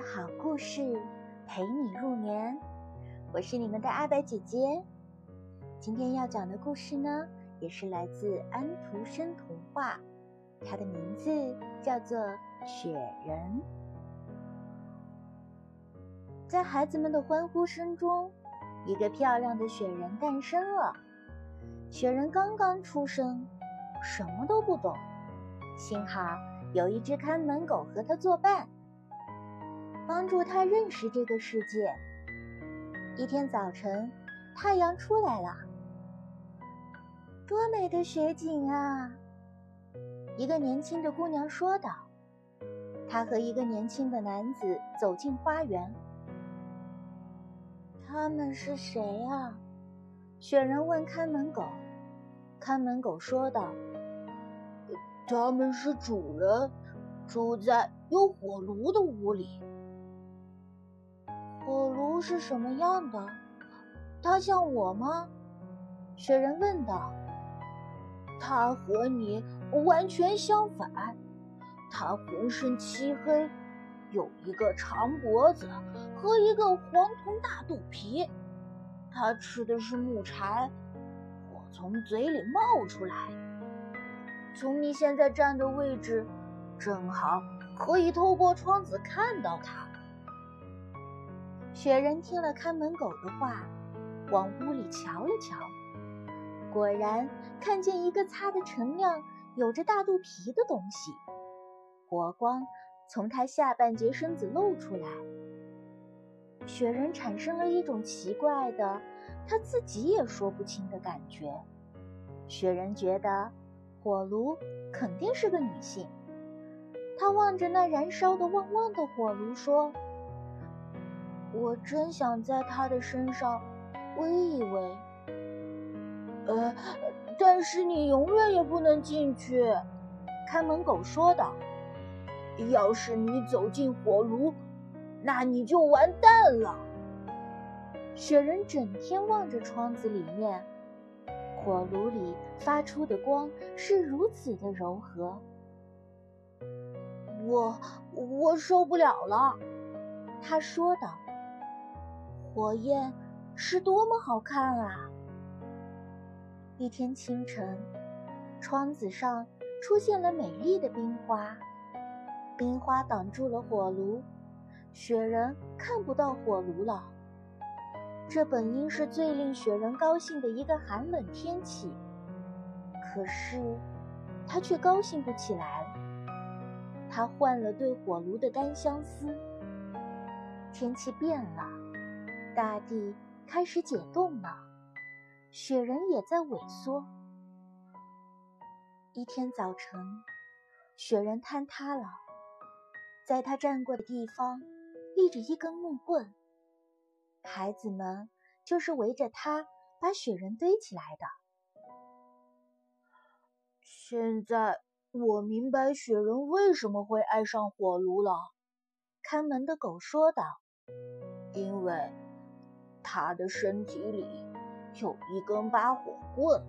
好故事陪你入眠，我是你们的阿白姐姐。今天要讲的故事呢，也是来自安徒生童话，它的名字叫做《雪人》。在孩子们的欢呼声中，一个漂亮的雪人诞生了。雪人刚刚出生，什么都不懂，幸好有一只看门狗和他作伴。帮助他认识这个世界。一天早晨，太阳出来了，多美的雪景啊！一个年轻的姑娘说道。她和一个年轻的男子走进花园。他们是谁啊？雪人问看门狗。看门狗说道：“他们是主人，住在有火炉的屋里。”是什么样的？他像我吗？雪人问道。他和你完全相反。他浑身漆黑，有一个长脖子和一个黄铜大肚皮。他吃的是木柴，火从嘴里冒出来。从你现在站的位置，正好可以透过窗子看到他。雪人听了看门狗的话，往屋里瞧了瞧，果然看见一个擦得锃亮、有着大肚皮的东西，火光从它下半截身子露出来。雪人产生了一种奇怪的、他自己也说不清的感觉。雪人觉得火炉肯定是个女性，他望着那燃烧的旺旺的火炉说。我真想在他的身上偎一偎，呃，但是你永远也不能进去。”看门狗说道，“要是你走进火炉，那你就完蛋了。”雪人整天望着窗子里面，火炉里发出的光是如此的柔和，我我受不了了。”他说道。火焰是多么好看啊！一天清晨，窗子上出现了美丽的冰花，冰花挡住了火炉，雪人看不到火炉了。这本应是最令雪人高兴的一个寒冷天气，可是他却高兴不起来。他换了对火炉的单相思。天气变了。大地开始解冻了，雪人也在萎缩。一天早晨，雪人坍塌了，在他站过的地方立着一根木棍，孩子们就是围着他把雪人堆起来的。现在我明白雪人为什么会爱上火炉了，看门的狗说道：“因为。”他的身体里有一根拔火棍。